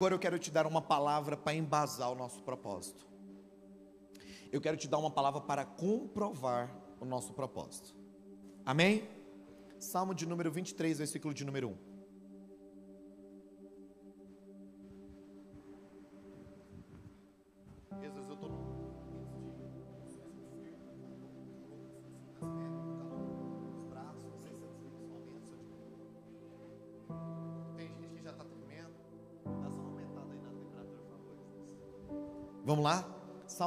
Agora eu quero te dar uma palavra para embasar o nosso propósito. Eu quero te dar uma palavra para comprovar o nosso propósito. Amém? Salmo de número 23, versículo de número 1.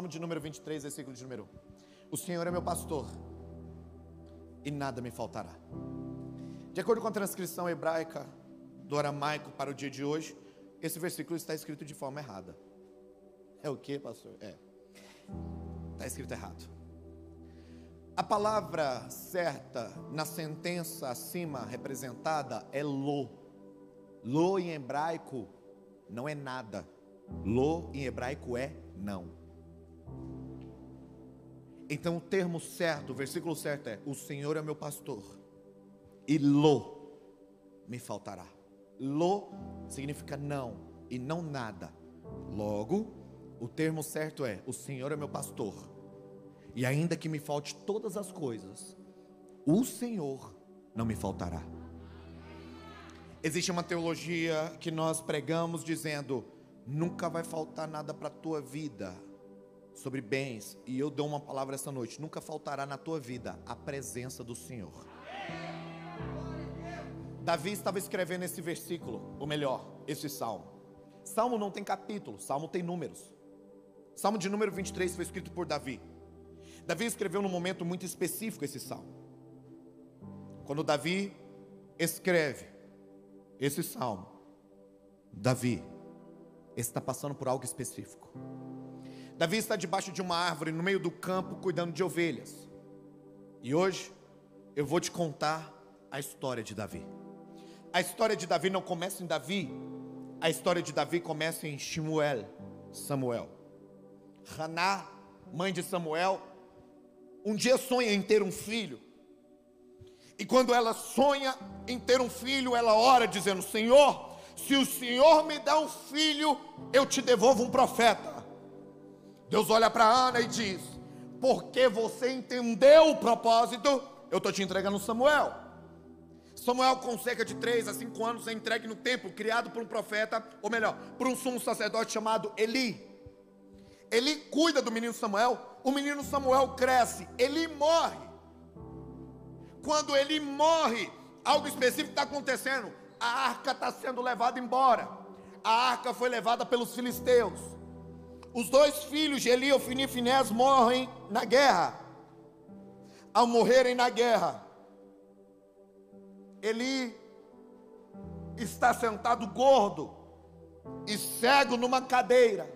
Salmo de número 23, versículo de número 1. O Senhor é meu pastor e nada me faltará. De acordo com a transcrição hebraica do aramaico para o dia de hoje, esse versículo está escrito de forma errada. É o que, pastor? É. Está escrito errado. A palavra certa na sentença acima representada é lo. Lo em hebraico não é nada. Lo em hebraico é não. Então o termo certo, o versículo certo é: O Senhor é meu pastor, e lo me faltará. Lo significa não e não nada. Logo, o termo certo é: O Senhor é meu pastor, e ainda que me falte todas as coisas, o Senhor não me faltará. Existe uma teologia que nós pregamos dizendo: nunca vai faltar nada para a tua vida sobre bens, e eu dou uma palavra essa noite: nunca faltará na tua vida a presença do Senhor. Davi estava escrevendo esse versículo, ou melhor, esse salmo. Salmo não tem capítulo, salmo tem números. Salmo de número 23 foi escrito por Davi. Davi escreveu num momento muito específico esse salmo. Quando Davi escreve esse salmo, Davi está passando por algo específico. Davi está debaixo de uma árvore no meio do campo cuidando de ovelhas. E hoje eu vou te contar a história de Davi. A história de Davi não começa em Davi, a história de Davi começa em Samuel, Samuel. Haná, mãe de Samuel, um dia sonha em ter um filho. E quando ela sonha em ter um filho, ela ora dizendo: Senhor, se o Senhor me dá um filho, eu te devolvo um profeta. Deus olha para Ana e diz: Porque você entendeu o propósito, eu estou te entregando Samuel. Samuel, com cerca de 3 a 5 anos, é entregue no templo, criado por um profeta, ou melhor, por um sumo sacerdote chamado Eli. Eli cuida do menino Samuel, o menino Samuel cresce, Eli morre. Quando Eli morre, algo específico está acontecendo. A arca está sendo levada embora. A arca foi levada pelos filisteus. Os dois filhos de Eli, Ofini e Finés, morrem na guerra. Ao morrerem na guerra, Eli está sentado gordo e cego numa cadeira.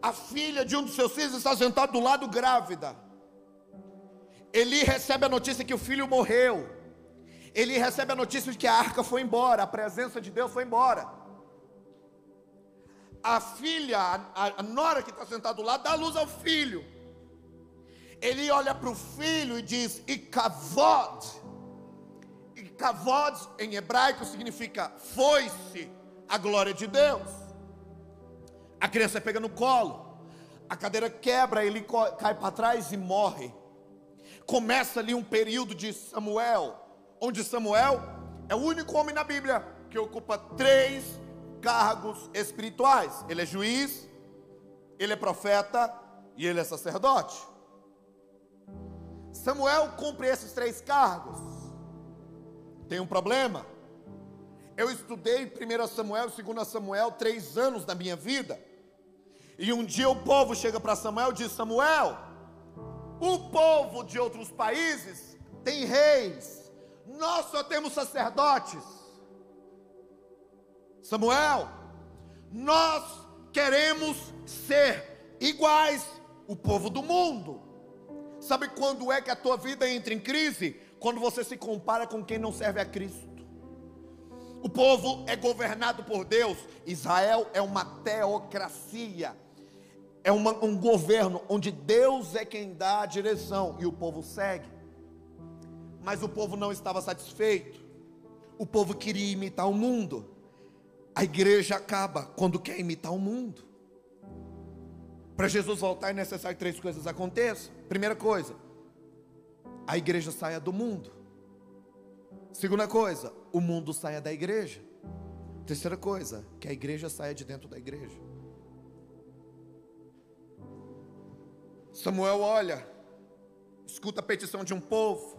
A filha de um dos seus filhos está sentada do lado grávida. Eli recebe a notícia que o filho morreu. Ele recebe a notícia de que a arca foi embora, a presença de Deus foi embora a filha, a, a nora que está sentada do lado, dá luz ao filho. Ele olha para o filho e diz: Ikavod. Ikavod em hebraico significa foi-se a glória de Deus. A criança pega no colo, a cadeira quebra, ele cai para trás e morre. Começa ali um período de Samuel, onde Samuel é o único homem na Bíblia que ocupa três cargos espirituais. Ele é juiz, ele é profeta e ele é sacerdote. Samuel cumpre esses três cargos. Tem um problema. Eu estudei 1 Samuel e 2 Samuel três anos da minha vida. E um dia o povo chega para Samuel e diz: Samuel, o povo de outros países tem reis, nós só temos sacerdotes. Samuel, nós queremos ser iguais o povo do mundo. Sabe quando é que a tua vida entra em crise? Quando você se compara com quem não serve a Cristo. O povo é governado por Deus. Israel é uma teocracia. É uma, um governo onde Deus é quem dá a direção e o povo segue. Mas o povo não estava satisfeito. O povo queria imitar o mundo. A igreja acaba quando quer imitar o mundo. Para Jesus voltar é necessário que três coisas aconteçam. Primeira coisa, a igreja saia do mundo. Segunda coisa, o mundo saia da igreja. Terceira coisa, que a igreja saia de dentro da igreja. Samuel olha, escuta a petição de um povo.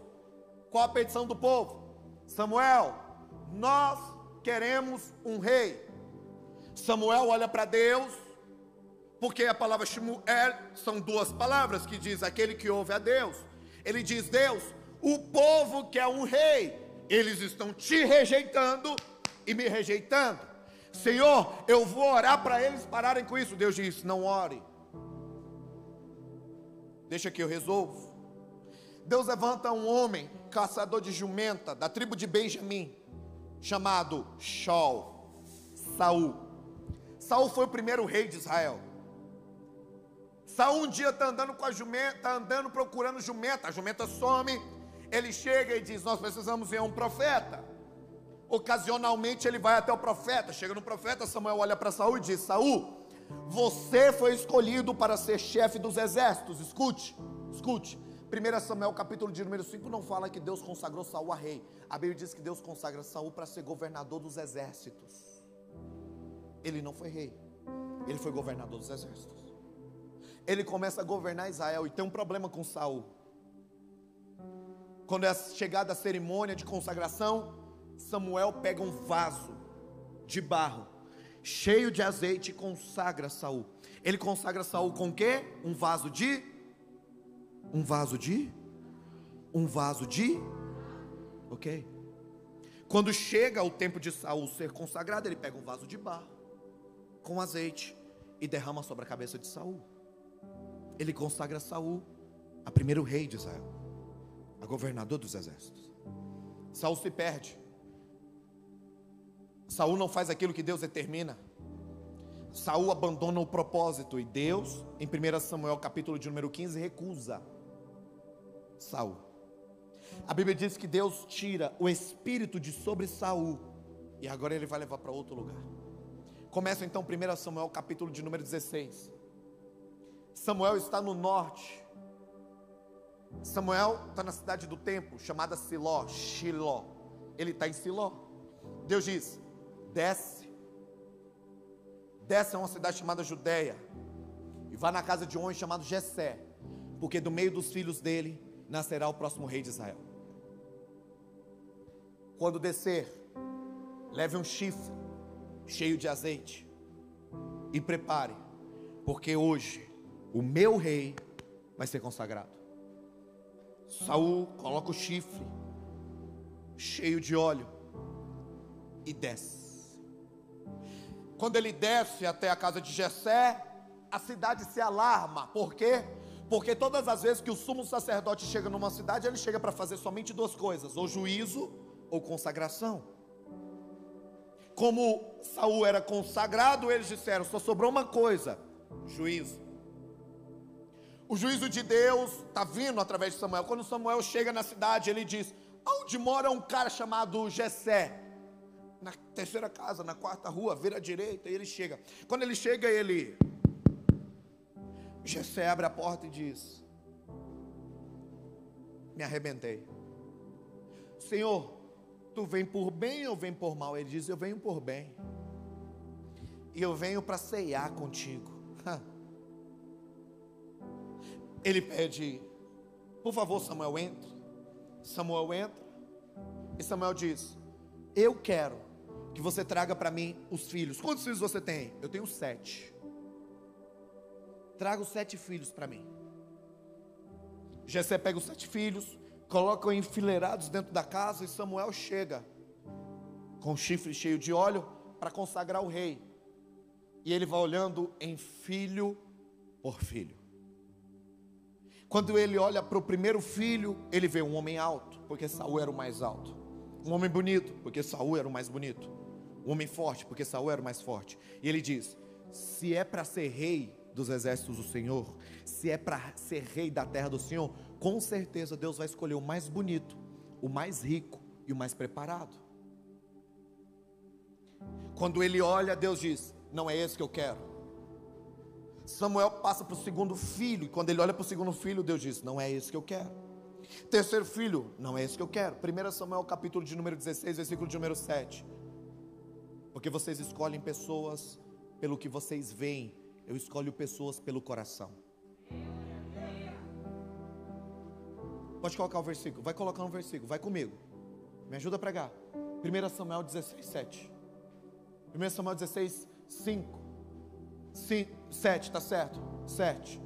Qual a petição do povo? Samuel, nós queremos um rei. Samuel olha para Deus, porque a palavra Shmuel são duas palavras que diz aquele que ouve a Deus. Ele diz: Deus, o povo quer um rei, eles estão te rejeitando e me rejeitando. Senhor, eu vou orar para eles pararem com isso. Deus diz: Não ore, deixa que eu resolvo. Deus levanta um homem, caçador de jumenta, da tribo de Benjamim, chamado Shaul, Saul. Saul foi o primeiro rei de Israel. Saul um dia está andando com a jumenta, está andando procurando jumenta, a jumenta some, ele chega e diz: Nós precisamos ver um profeta. Ocasionalmente ele vai até o profeta, chega no profeta, Samuel olha para Saul e diz: Saul, você foi escolhido para ser chefe dos exércitos. Escute, escute. 1 Samuel capítulo de número 5 não fala que Deus consagrou Saul a rei. A Bíblia diz que Deus consagra Saul para ser governador dos exércitos. Ele não foi rei, ele foi governador dos exércitos ele começa a governar Israel e tem um problema com Saul. Quando é chegada a cerimônia de consagração, Samuel pega um vaso de barro cheio de azeite e consagra Saul. Ele consagra Saul com quê? Um vaso de um vaso de um vaso de OK? Quando chega o tempo de Saul ser consagrado, ele pega um vaso de barro com azeite e derrama sobre a cabeça de Saul ele consagra Saul a primeiro rei de Israel, a governador dos exércitos. Saul se perde. Saul não faz aquilo que Deus determina. Saul abandona o propósito e Deus, em 1 Samuel capítulo de número 15, recusa Saul. A Bíblia diz que Deus tira o espírito de sobre Saul e agora ele vai levar para outro lugar. Começa então 1 Samuel capítulo de número 16. Samuel está no norte. Samuel está na cidade do templo, chamada Siló, Shiló. Ele está em Siló. Deus diz: desce. Desce a uma cidade chamada Judéia. E vá na casa de um homem chamado Jessé. Porque do meio dos filhos dele nascerá o próximo rei de Israel. Quando descer, leve um chifre cheio de azeite. E prepare. Porque hoje o meu rei vai ser consagrado. Saul coloca o chifre cheio de óleo e desce. Quando ele desce até a casa de Jessé, a cidade se alarma. Por quê? Porque todas as vezes que o sumo sacerdote chega numa cidade, ele chega para fazer somente duas coisas: ou juízo ou consagração. Como Saul era consagrado, eles disseram: só sobrou uma coisa: juízo. O juízo de Deus está vindo através de Samuel. Quando Samuel chega na cidade, ele diz: Onde mora um cara chamado Jessé? Na terceira casa, na quarta rua, vira à direita, e ele chega. Quando ele chega, ele. Jessé abre a porta e diz: Me arrebentei. Senhor, tu vem por bem ou vem por mal? Ele diz: Eu venho por bem. E eu venho para ceiar contigo. Ele pede, por favor, Samuel, entre. Samuel entra. E Samuel diz: Eu quero que você traga para mim os filhos. Quantos filhos você tem? Eu tenho sete. Traga os sete filhos para mim. Jessé pega os sete filhos, coloca enfileirados dentro da casa e Samuel chega com chifre cheio de óleo para consagrar o rei. E ele vai olhando em filho por filho. Quando ele olha para o primeiro filho, ele vê um homem alto, porque Saul era o mais alto. Um homem bonito, porque Saul era o mais bonito. Um homem forte, porque Saul era o mais forte. E ele diz: se é para ser rei dos exércitos do Senhor, se é para ser rei da terra do Senhor, com certeza Deus vai escolher o mais bonito, o mais rico e o mais preparado. Quando ele olha, Deus diz: Não é esse que eu quero. Samuel passa para o segundo filho, e quando ele olha para o segundo filho, Deus diz: Não é esse que eu quero. Terceiro filho, não é esse que eu quero. 1 Samuel, capítulo de número 16, versículo de número 7. Porque vocês escolhem pessoas pelo que vocês veem, eu escolho pessoas pelo coração. Pode colocar o versículo, vai colocar um versículo, vai comigo. Me ajuda a pregar. 1 Samuel 16, 7. 1 Samuel 16, 5. 5 7, tá certo? 7.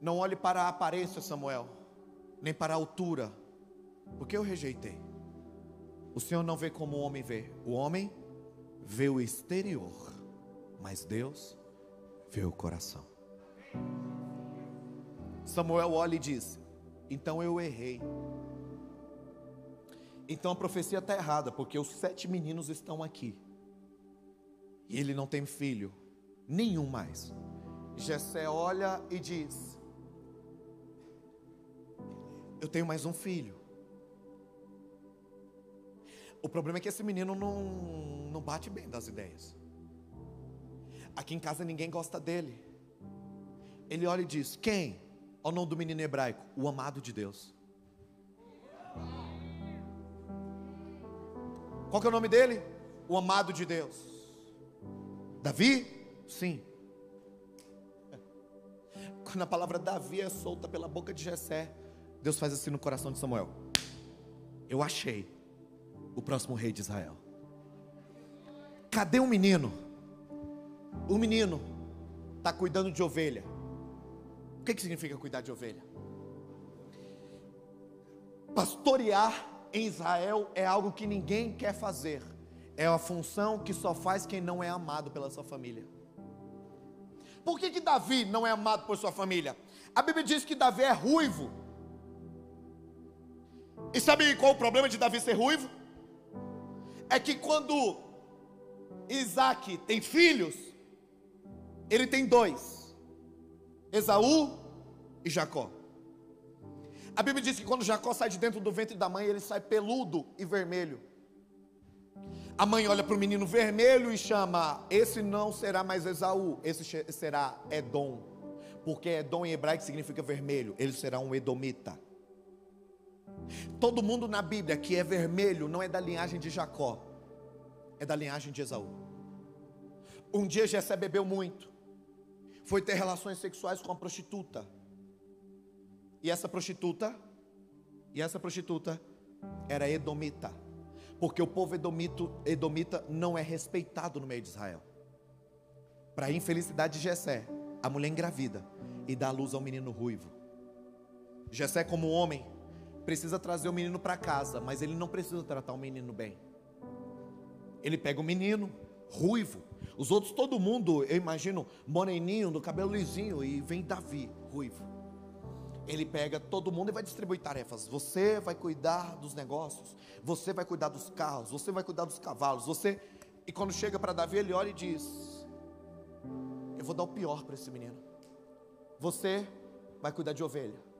Não olhe para a aparência, Samuel, nem para a altura, porque eu rejeitei. O Senhor não vê como o homem vê. O homem vê o exterior, mas Deus vê o coração. Samuel olha e diz: Então eu errei. Então a profecia está errada, porque os sete meninos estão aqui. E ele não tem filho, nenhum mais. Jessé olha e diz: Eu tenho mais um filho. O problema é que esse menino não, não bate bem das ideias. Aqui em casa ninguém gosta dele. Ele olha e diz: Quem? Ao nome do menino hebraico, o amado de Deus. Qual que é o nome dele? O amado de Deus. Davi? Sim. Quando a palavra Davi é solta pela boca de Jessé, Deus faz assim no coração de Samuel. Eu achei o próximo rei de Israel. Cadê o menino? O menino está cuidando de ovelha. O que, que significa cuidar de ovelha? Pastorear em Israel é algo que ninguém quer fazer. É uma função que só faz quem não é amado pela sua família. Por que, que Davi não é amado por sua família? A Bíblia diz que Davi é ruivo. E sabe qual o problema de Davi ser ruivo? É que quando Isaac tem filhos, ele tem dois. Esaú e Jacó. A Bíblia diz que quando Jacó sai de dentro do ventre da mãe, ele sai peludo e vermelho. A mãe olha para o menino vermelho e chama: Esse não será mais Esaú, esse será Edom. Porque Edom em hebraico significa vermelho, ele será um edomita. Todo mundo na Bíblia que é vermelho não é da linhagem de Jacó, é da linhagem de Esaú. Um dia Jessé bebeu muito foi ter relações sexuais com a prostituta. E essa prostituta, e essa prostituta era edomita. Porque o povo edomito, edomita não é respeitado no meio de Israel. Para a infelicidade de Jessé, a mulher engravida e dá luz ao menino ruivo. Jessé, como homem, precisa trazer o menino para casa, mas ele não precisa tratar o menino bem. Ele pega o menino ruivo, os outros, todo mundo, eu imagino, moreninho, do cabelo lisinho, e vem Davi, ruivo. Ele pega todo mundo e vai distribuir tarefas. Você vai cuidar dos negócios, você vai cuidar dos carros, você vai cuidar dos cavalos, você. E quando chega para Davi, ele olha e diz: Eu vou dar o pior para esse menino. Você vai cuidar de ovelha.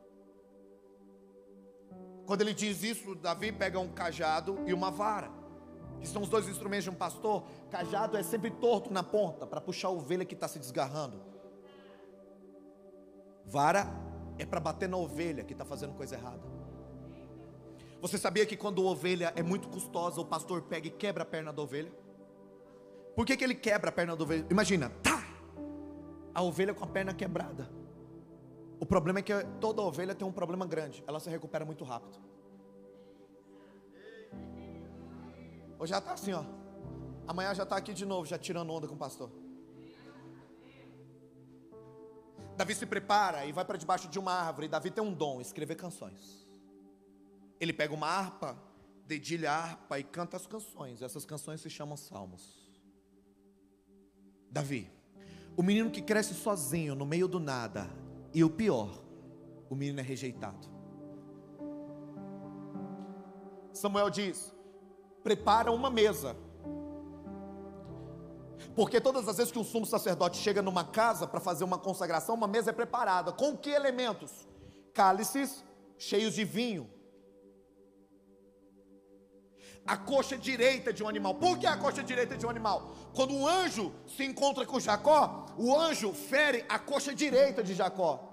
Quando ele diz isso, Davi pega um cajado e uma vara que são os dois instrumentos de um pastor, cajado é sempre torto na ponta para puxar a ovelha que está se desgarrando. Vara é para bater na ovelha que está fazendo coisa errada. Você sabia que quando a ovelha é muito custosa, o pastor pega e quebra a perna da ovelha? Por que, que ele quebra a perna da ovelha? Imagina, tá! A ovelha com a perna quebrada. O problema é que toda ovelha tem um problema grande, ela se recupera muito rápido. Ou já está assim, ó. Amanhã já está aqui de novo, já tirando onda com o pastor. Davi se prepara e vai para debaixo de uma árvore. Davi tem um dom, escrever canções. Ele pega uma harpa, dedilha a harpa e canta as canções. Essas canções se chamam salmos. Davi, o menino que cresce sozinho no meio do nada, e o pior, o menino é rejeitado. Samuel diz: prepara uma mesa. Porque todas as vezes que um sumo sacerdote chega numa casa para fazer uma consagração, uma mesa é preparada. Com que elementos? Cálices cheios de vinho. A coxa direita de um animal. Por que a coxa direita de um animal? Quando um anjo se encontra com Jacó, o anjo fere a coxa direita de Jacó.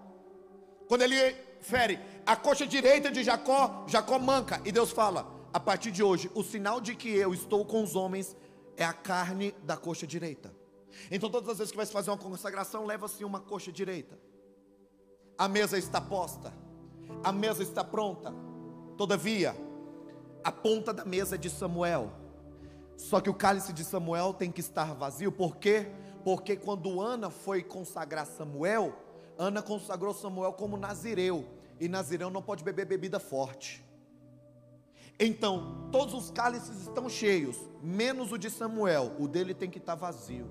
Quando ele fere a coxa direita de Jacó, Jacó manca. E Deus fala: a partir de hoje, o sinal de que eu estou com os homens é a carne da coxa direita. Então, todas as vezes que vai se fazer uma consagração, leva-se uma coxa direita. A mesa está posta, a mesa está pronta. Todavia, a ponta da mesa de Samuel. Só que o cálice de Samuel tem que estar vazio, por quê? Porque quando Ana foi consagrar Samuel, Ana consagrou Samuel como nazireu, e nazireu não pode beber bebida forte. Então, todos os cálices estão cheios, menos o de Samuel, o dele tem que estar vazio.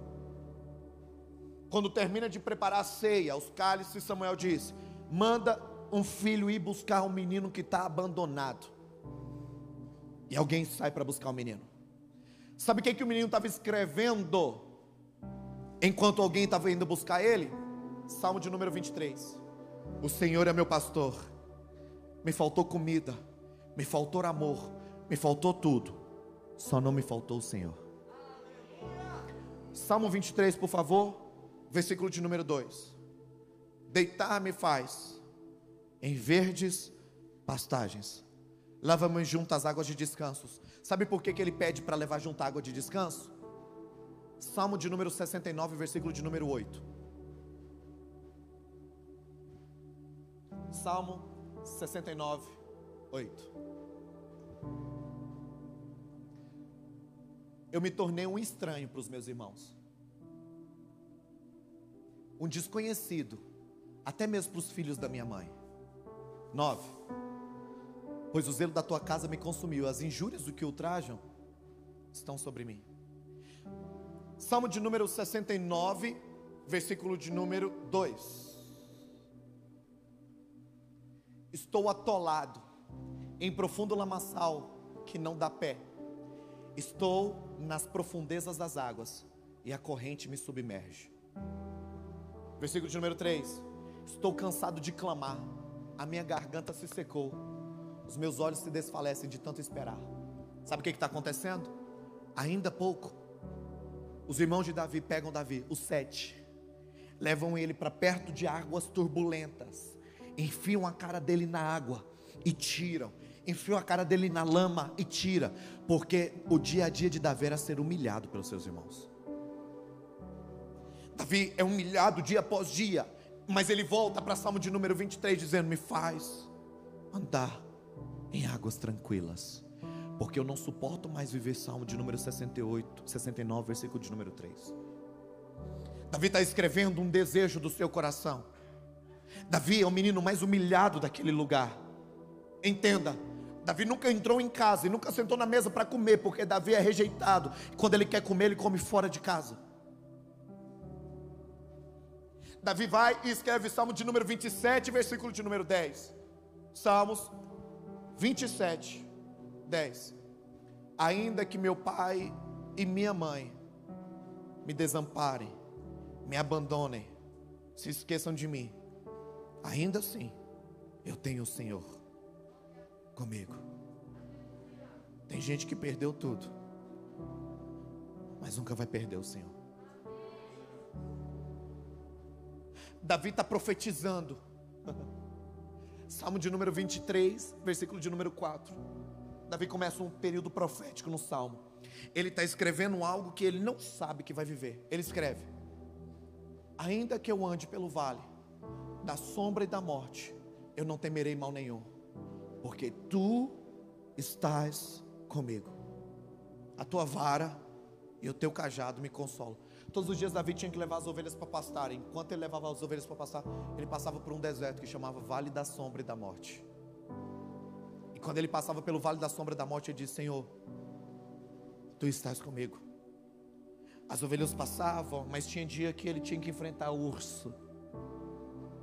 Quando termina de preparar a ceia, os cálices, Samuel diz: manda um filho ir buscar um menino que está abandonado. E alguém sai para buscar o menino. Sabe o que, que o menino estava escrevendo? Enquanto alguém estava indo buscar ele? Salmo de número 23. O Senhor é meu pastor. Me faltou comida, me faltou amor, me faltou tudo. Só não me faltou o Senhor. Salmo 23, por favor, versículo de número 2. Deitar-me faz em verdes pastagens Lava-me junto às águas de descanso. Sabe por que, que ele pede para levar junto à água de descanso? Salmo de número 69, versículo de número 8. Salmo 69, 8. Eu me tornei um estranho para os meus irmãos, um desconhecido, até mesmo para os filhos da minha mãe. 9 pois o zelo da tua casa me consumiu, as injúrias do que ultrajam estão sobre mim. Salmo de número 69, versículo de número 2. Estou atolado em profundo lamaçal que não dá pé. Estou nas profundezas das águas e a corrente me submerge. Versículo de número 3. Estou cansado de clamar, a minha garganta se secou os meus olhos se desfalecem de tanto esperar. Sabe o que está acontecendo? Ainda pouco, os irmãos de Davi pegam Davi, os sete, levam ele para perto de águas turbulentas, enfiam a cara dele na água e tiram, enfiam a cara dele na lama e tira, porque o dia a dia de Davi era ser humilhado pelos seus irmãos. Davi é humilhado dia após dia, mas ele volta para Salmo de número 23 dizendo: Me faz andar em águas tranquilas, porque eu não suporto mais viver Salmo de número 68, 69, versículo de número 3. Davi está escrevendo um desejo do seu coração. Davi é o menino mais humilhado daquele lugar. Entenda, Davi nunca entrou em casa e nunca sentou na mesa para comer, porque Davi é rejeitado. Quando ele quer comer, ele come fora de casa. Davi vai e escreve Salmo de número 27, versículo de número 10. Salmos 27, 10. Ainda que meu pai e minha mãe me desamparem, me abandonem, se esqueçam de mim, ainda assim eu tenho o Senhor comigo. Tem gente que perdeu tudo, mas nunca vai perder o Senhor. Davi está profetizando. Salmo de número 23, versículo de número 4. Davi começa um período profético no salmo. Ele está escrevendo algo que ele não sabe que vai viver. Ele escreve: Ainda que eu ande pelo vale da sombra e da morte, eu não temerei mal nenhum, porque tu estás comigo. A tua vara e o teu cajado me consolam. Todos os dias Davi tinha que levar as ovelhas para pastar. Enquanto ele levava as ovelhas para pastar, ele passava por um deserto que chamava Vale da Sombra e da Morte. E quando ele passava pelo Vale da Sombra e da Morte, ele disse: Senhor, tu estás comigo. As ovelhas passavam, mas tinha dia que ele tinha que enfrentar urso.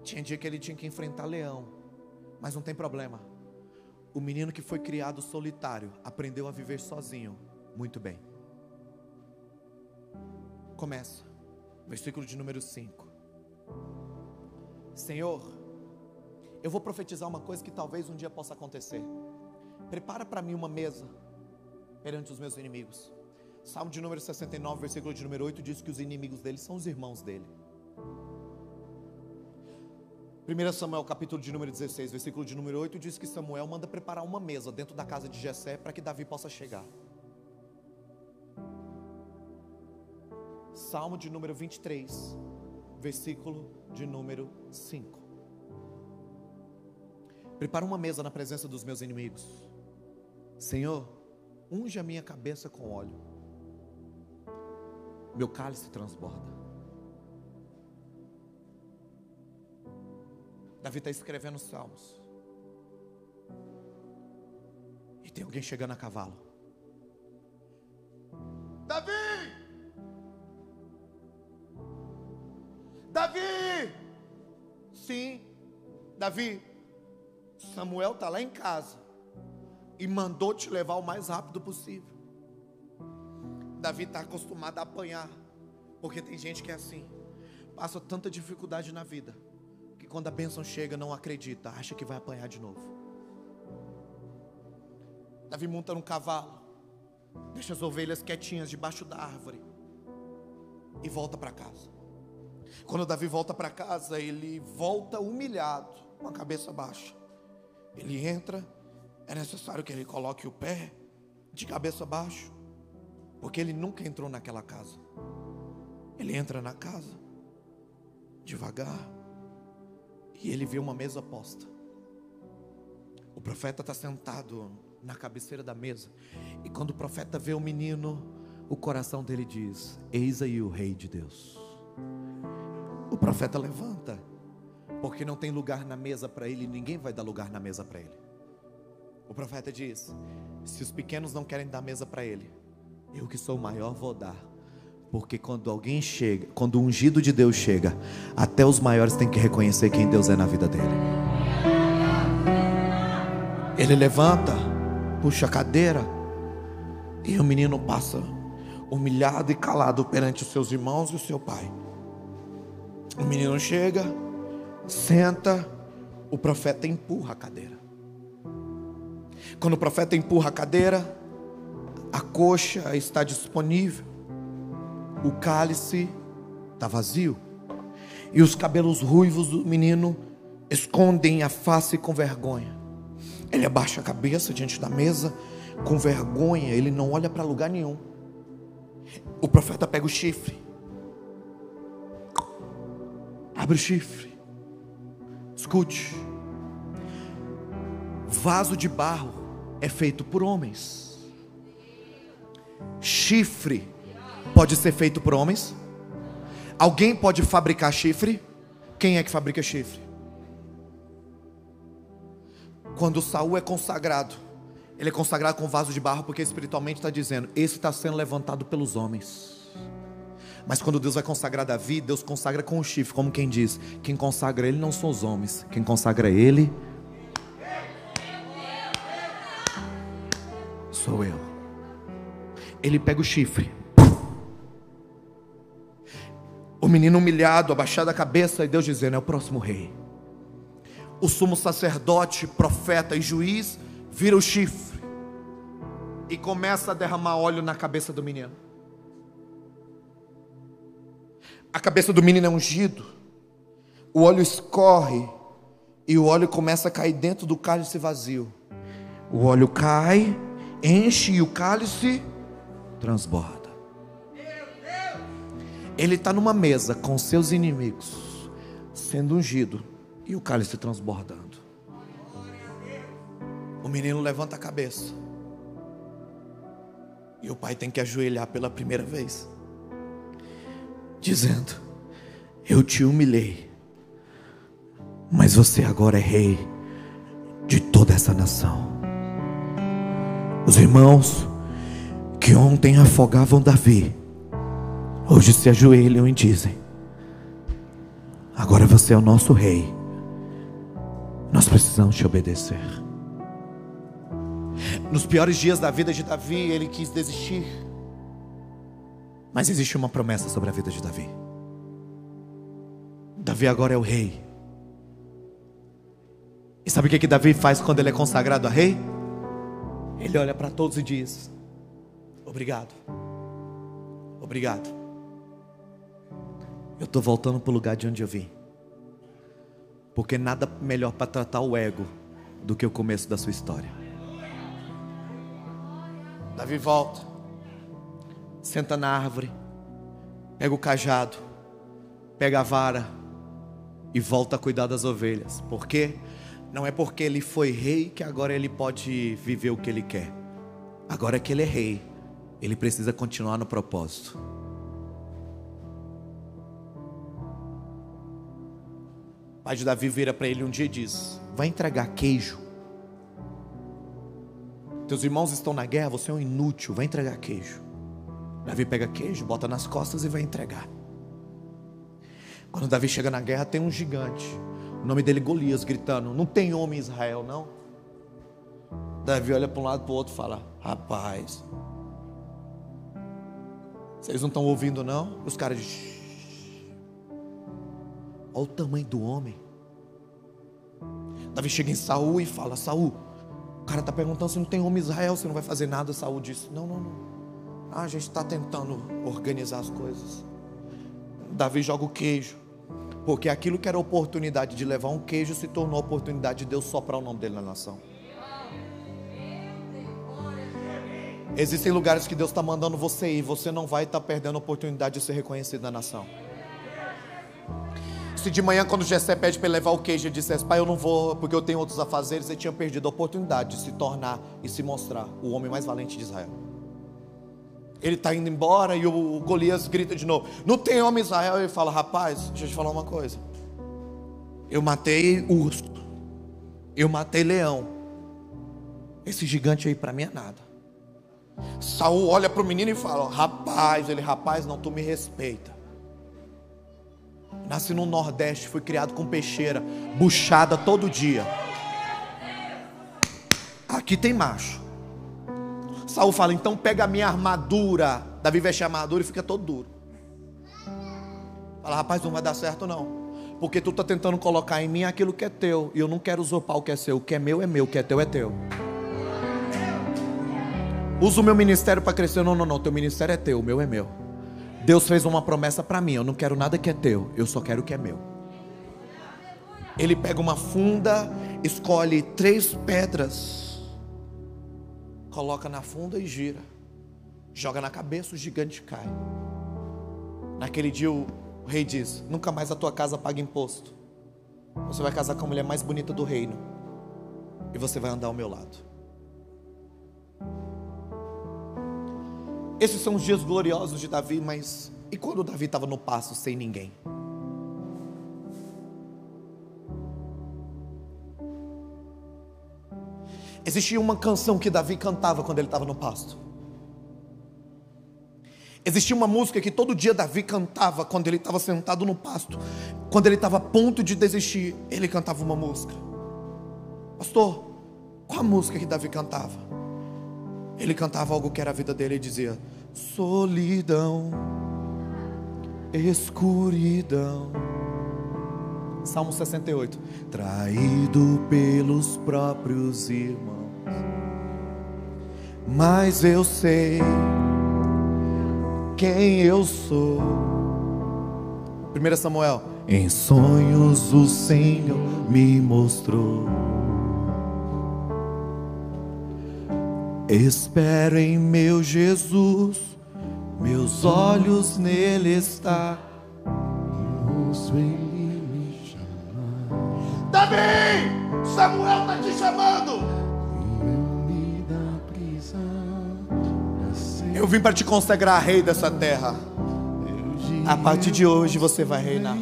Tinha dia que ele tinha que enfrentar leão. Mas não tem problema. O menino que foi criado solitário aprendeu a viver sozinho muito bem. Começa, versículo de número 5. Senhor, eu vou profetizar uma coisa que talvez um dia possa acontecer. Prepara para mim uma mesa perante os meus inimigos. Salmo de número 69, versículo de número 8 diz que os inimigos dele são os irmãos dele. 1 Samuel capítulo de número 16, versículo de número 8 diz que Samuel manda preparar uma mesa dentro da casa de Jessé para que Davi possa chegar. Salmo de número 23, versículo de número 5. Prepara uma mesa na presença dos meus inimigos. Senhor, unge a minha cabeça com óleo. Meu cálice transborda. Davi está escrevendo salmos. E tem alguém chegando a cavalo. Davi! Davi. Samuel está lá em casa e mandou te levar o mais rápido possível. Davi está acostumado a apanhar, porque tem gente que é assim, passa tanta dificuldade na vida, que quando a bênção chega não acredita, acha que vai apanhar de novo. Davi monta num cavalo, deixa as ovelhas quietinhas debaixo da árvore e volta para casa. Quando Davi volta para casa, ele volta humilhado, com a cabeça baixa. Ele entra, é necessário que ele coloque o pé de cabeça baixa, porque ele nunca entrou naquela casa. Ele entra na casa, devagar, e ele vê uma mesa posta. O profeta está sentado na cabeceira da mesa, e quando o profeta vê o menino, o coração dele diz: Eis aí o Rei de Deus. O profeta levanta, porque não tem lugar na mesa para ele, ninguém vai dar lugar na mesa para ele. O profeta diz: Se os pequenos não querem dar mesa para ele, eu que sou o maior vou dar. Porque quando alguém chega, quando o ungido de Deus chega, até os maiores têm que reconhecer quem Deus é na vida dele. Ele levanta, puxa a cadeira, e o menino passa humilhado e calado perante os seus irmãos e o seu pai. O menino chega, senta, o profeta empurra a cadeira. Quando o profeta empurra a cadeira, a coxa está disponível, o cálice está vazio, e os cabelos ruivos do menino escondem a face com vergonha. Ele abaixa a cabeça diante da mesa, com vergonha, ele não olha para lugar nenhum. O profeta pega o chifre, abre o chifre, escute. Vaso de barro é feito por homens. Chifre pode ser feito por homens. Alguém pode fabricar chifre? Quem é que fabrica chifre? Quando Saul é consagrado, ele é consagrado com vaso de barro, porque espiritualmente está dizendo: esse está sendo levantado pelos homens. Mas quando Deus vai consagrar Davi, Deus consagra com o chifre, como quem diz: quem consagra ele não são os homens, quem consagra ele sou eu. Ele pega o chifre. O menino humilhado, abaixado a cabeça, e Deus dizendo: é o próximo rei. O sumo sacerdote, profeta e juiz vira o chifre e começa a derramar óleo na cabeça do menino. A cabeça do menino é ungido, o óleo escorre e o óleo começa a cair dentro do cálice vazio. O óleo cai enche e o cálice transborda. Ele está numa mesa com seus inimigos, sendo ungido e o cálice transbordando. O menino levanta a cabeça. E o pai tem que ajoelhar pela primeira vez, dizendo: Eu te humilhei, mas você agora é rei de toda essa nação. Os irmãos que ontem afogavam Davi, hoje se ajoelham e dizem: Agora você é o nosso rei, nós precisamos te obedecer. Nos piores dias da vida de Davi, ele quis desistir, mas existe uma promessa sobre a vida de Davi. Davi agora é o rei. E sabe o que, que Davi faz quando ele é consagrado a rei? Ele olha para todos e diz: Obrigado. Obrigado. Eu estou voltando para o lugar de onde eu vim. Porque nada melhor para tratar o ego do que o começo da sua história. Davi volta, senta na árvore, pega o cajado, pega a vara e volta a cuidar das ovelhas. Por quê? Não é porque ele foi rei que agora ele pode viver o que ele quer. Agora que ele é rei, ele precisa continuar no propósito. O pai de Davi vira para ele um dia e diz: Vai entregar queijo. Teus irmãos estão na guerra, você é um inútil, vai entregar queijo. Davi pega queijo, bota nas costas e vai entregar. Quando Davi chega na guerra, tem um gigante. O nome dele é Golias, gritando: Não tem homem em Israel, não. Davi olha para um lado para o outro e fala: Rapaz, vocês não estão ouvindo, não? Os caras dizem: Olha o tamanho do homem. Davi chega em Saul e fala: Saul, o cara está perguntando se não tem homem em Israel, se não vai fazer nada. Saul disse: Não, não, não. Ah, a gente está tentando organizar as coisas. Davi joga o queijo. Porque aquilo que era oportunidade de levar um queijo se tornou oportunidade de Deus soprar o nome dele na nação. Existem lugares que Deus está mandando você ir, você não vai estar tá perdendo a oportunidade de ser reconhecido na nação. Se de manhã, quando Jessé pede para levar o queijo, ele dissesse, pai, eu não vou, porque eu tenho outros afazeres, ele tinha perdido a oportunidade de se tornar e se mostrar o homem mais valente de Israel. Ele está indo embora e o Golias grita de novo: Não tem homem Israel. Ele fala: Rapaz, deixa eu te falar uma coisa. Eu matei urso, eu matei leão. Esse gigante aí para mim é nada. Saul olha para o menino e fala: Rapaz, ele, rapaz, não, tu me respeita. Nasci no Nordeste, fui criado com peixeira, buchada todo dia. Aqui tem macho. Saul fala: então pega a minha armadura. Davi veste a armadura e fica todo duro. Fala, rapaz, não vai dar certo não. Porque tu está tentando colocar em mim aquilo que é teu. E eu não quero usurpar o que é seu. O que é meu é meu, o que é teu é teu. Usa o meu ministério para crescer. Não, não, não. Teu ministério é teu, o meu é meu. Deus fez uma promessa para mim. Eu não quero nada que é teu. Eu só quero o que é meu. Ele pega uma funda, escolhe três pedras coloca na funda e gira. Joga na cabeça, o gigante cai. Naquele dia o rei diz: Nunca mais a tua casa paga imposto. Você vai casar com a mulher mais bonita do reino. E você vai andar ao meu lado. Esses são os dias gloriosos de Davi, mas e quando Davi estava no passo sem ninguém? Existia uma canção que Davi cantava quando ele estava no pasto. Existia uma música que todo dia Davi cantava quando ele estava sentado no pasto. Quando ele estava a ponto de desistir, ele cantava uma música. Pastor, qual a música que Davi cantava? Ele cantava algo que era a vida dele e dizia: Solidão, escuridão. Salmo 68. Traído pelos próprios irmãos mas eu sei quem eu sou. 1 Samuel. Em sonhos o Senhor me mostrou. Espero em meu Jesus, meus olhos nele está. Ouço ele me chamar. Davi, Samuel está te chamando. Eu vim para te consagrar rei dessa terra. A partir de hoje você vai reinar.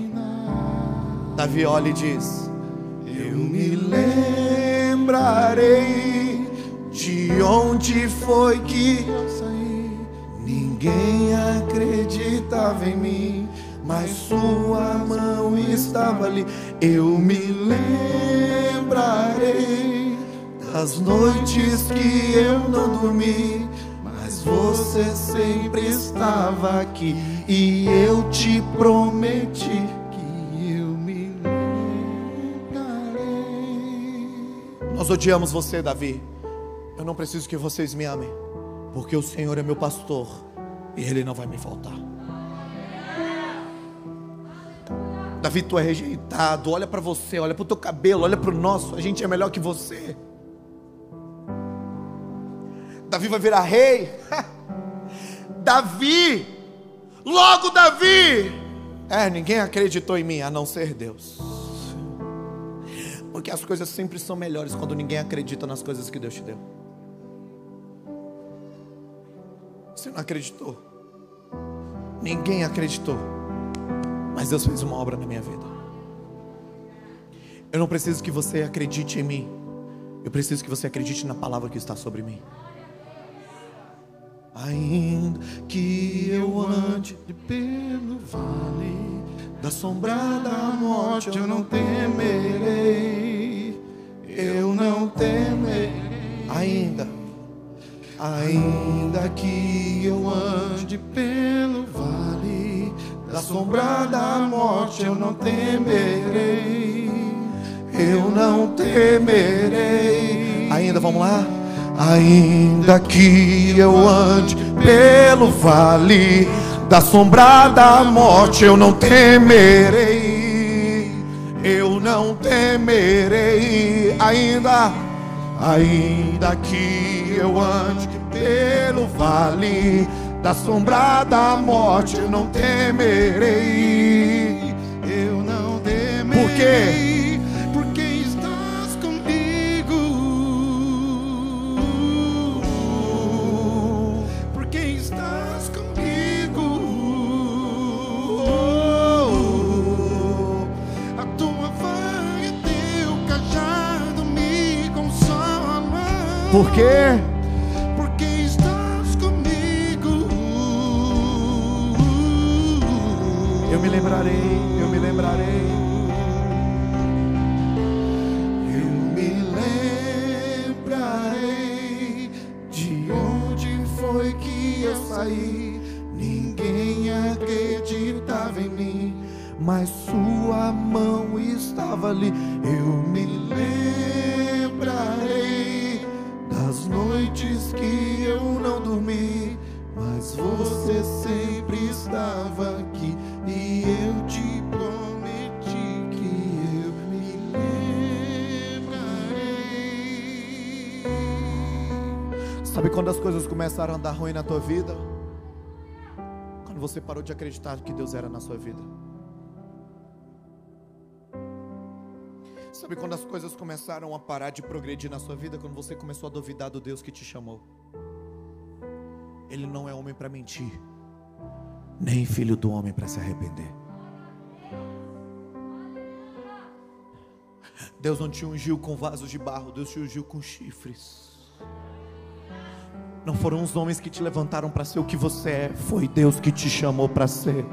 Davi olha e diz: Eu me lembrarei de onde foi que eu saí. Ninguém acreditava em mim, mas sua mão estava ali. Eu me lembrarei das noites que eu não dormi você sempre estava aqui e eu te prometi que eu me lembrarei. Nós odiamos você, Davi. Eu não preciso que vocês me amem, Porque o Senhor é meu pastor e Ele não vai me faltar. Davi, tu é rejeitado. Olha para você, olha para o teu cabelo, olha para o nosso. A gente é melhor que você. Davi vai virar rei. Davi, logo Davi. É, ninguém acreditou em mim a não ser Deus. Porque as coisas sempre são melhores quando ninguém acredita nas coisas que Deus te deu. Você não acreditou. Ninguém acreditou. Mas Deus fez uma obra na minha vida. Eu não preciso que você acredite em mim. Eu preciso que você acredite na palavra que está sobre mim. Ainda que eu ande pelo vale da sombra da morte, eu não temerei. Eu não temerei. Ainda, ainda que eu ande pelo vale da sombra da morte, eu não temerei. Eu não temerei. Ainda, vamos lá. Ainda que eu ande pelo vale da sombra da morte, eu não temerei. Eu não temerei. Ainda, ainda que eu ande pelo vale da sombra da morte, eu não temerei. Eu não temerei. Por quê? Por quê? Porque estás comigo. Eu me lembrarei, eu me lembrarei. Eu me lembrarei de onde foi que eu saí. Ninguém acreditava em mim, mas sua mão estava ali. Eu você sempre estava aqui e eu te prometi que eu me lembrarei. Sabe quando as coisas começaram a dar ruim na tua vida? Quando você parou de acreditar que Deus era na sua vida. Sabe quando as coisas começaram a parar de progredir na sua vida? Quando você começou a duvidar do Deus que te chamou. Ele não é homem para mentir, nem filho do homem para se arrepender. Deus não te ungiu com vasos de barro, Deus te ungiu com chifres. Não foram os homens que te levantaram para ser o que você é, foi Deus que te chamou para ser.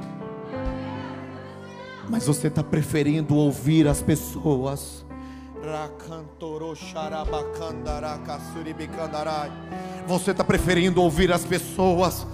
Mas você está preferindo ouvir as pessoas. Você está preferindo ouvir as pessoas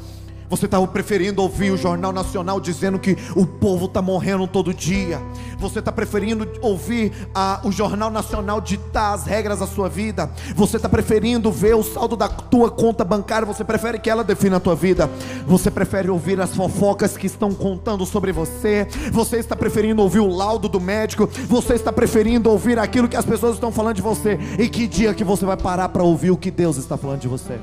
você está preferindo ouvir o Jornal Nacional dizendo que o povo está morrendo todo dia. Você está preferindo ouvir a, o Jornal Nacional ditar as regras da sua vida. Você está preferindo ver o saldo da tua conta bancária. Você prefere que ela defina a tua vida. Você prefere ouvir as fofocas que estão contando sobre você. Você está preferindo ouvir o laudo do médico. Você está preferindo ouvir aquilo que as pessoas estão falando de você. E que dia que você vai parar para ouvir o que Deus está falando de você?